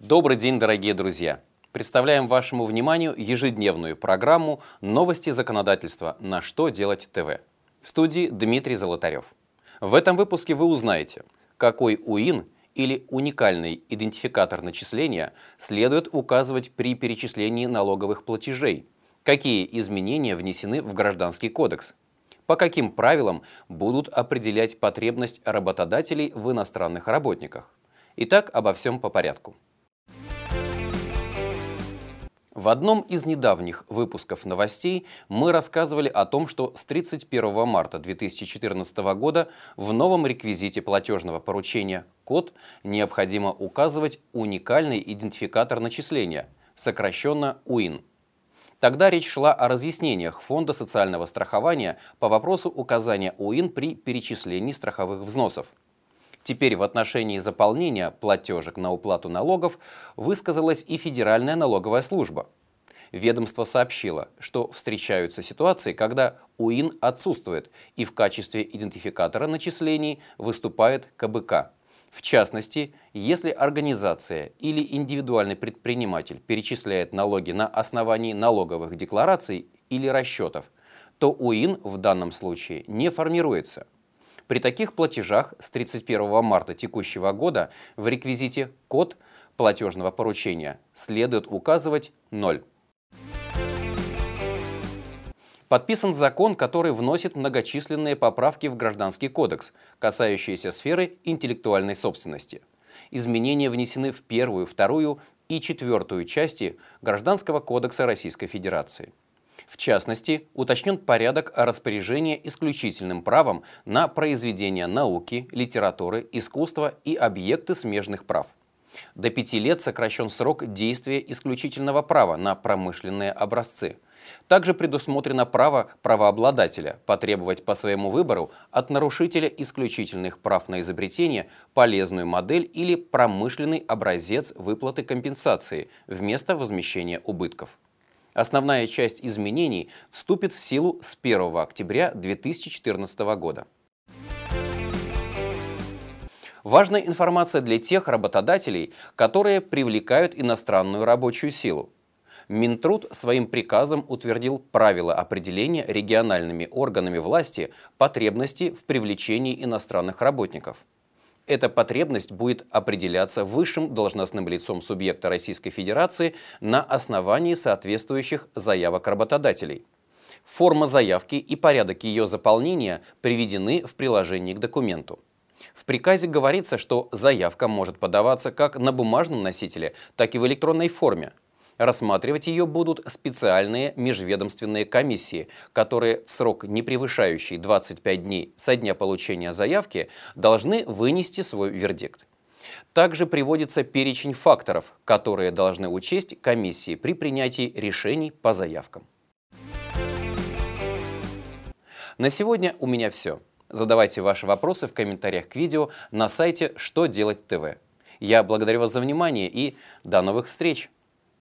Добрый день, дорогие друзья! Представляем вашему вниманию ежедневную программу «Новости законодательства. На что делать ТВ». В студии Дмитрий Золотарев. В этом выпуске вы узнаете, какой УИН или уникальный идентификатор начисления следует указывать при перечислении налоговых платежей, какие изменения внесены в Гражданский кодекс, по каким правилам будут определять потребность работодателей в иностранных работниках. Итак, обо всем по порядку. В одном из недавних выпусков новостей мы рассказывали о том, что с 31 марта 2014 года в новом реквизите платежного поручения «Код» необходимо указывать уникальный идентификатор начисления, сокращенно УИН. Тогда речь шла о разъяснениях Фонда социального страхования по вопросу указания УИН при перечислении страховых взносов. Теперь в отношении заполнения платежек на уплату налогов высказалась и Федеральная налоговая служба. Ведомство сообщило, что встречаются ситуации, когда УИН отсутствует и в качестве идентификатора начислений выступает КБК. В частности, если организация или индивидуальный предприниматель перечисляет налоги на основании налоговых деклараций или расчетов, то УИН в данном случае не формируется – при таких платежах с 31 марта текущего года в реквизите «Код» платежного поручения следует указывать 0. Подписан закон, который вносит многочисленные поправки в Гражданский кодекс, касающиеся сферы интеллектуальной собственности. Изменения внесены в первую, вторую и четвертую части Гражданского кодекса Российской Федерации. В частности, уточнен порядок распоряжения исключительным правом на произведения науки, литературы, искусства и объекты смежных прав. До пяти лет сокращен срок действия исключительного права на промышленные образцы. Также предусмотрено право правообладателя потребовать по своему выбору от нарушителя исключительных прав на изобретение полезную модель или промышленный образец выплаты компенсации вместо возмещения убытков. Основная часть изменений вступит в силу с 1 октября 2014 года. Важная информация для тех работодателей, которые привлекают иностранную рабочую силу. Минтруд своим приказом утвердил правила определения региональными органами власти потребности в привлечении иностранных работников – эта потребность будет определяться высшим должностным лицом субъекта Российской Федерации на основании соответствующих заявок работодателей. Форма заявки и порядок ее заполнения приведены в приложении к документу. В приказе говорится, что заявка может подаваться как на бумажном носителе, так и в электронной форме – Рассматривать ее будут специальные межведомственные комиссии, которые в срок, не превышающий 25 дней со дня получения заявки, должны вынести свой вердикт. Также приводится перечень факторов, которые должны учесть комиссии при принятии решений по заявкам. На сегодня у меня все. Задавайте ваши вопросы в комментариях к видео на сайте «Что делать ТВ». Я благодарю вас за внимание и до новых встреч!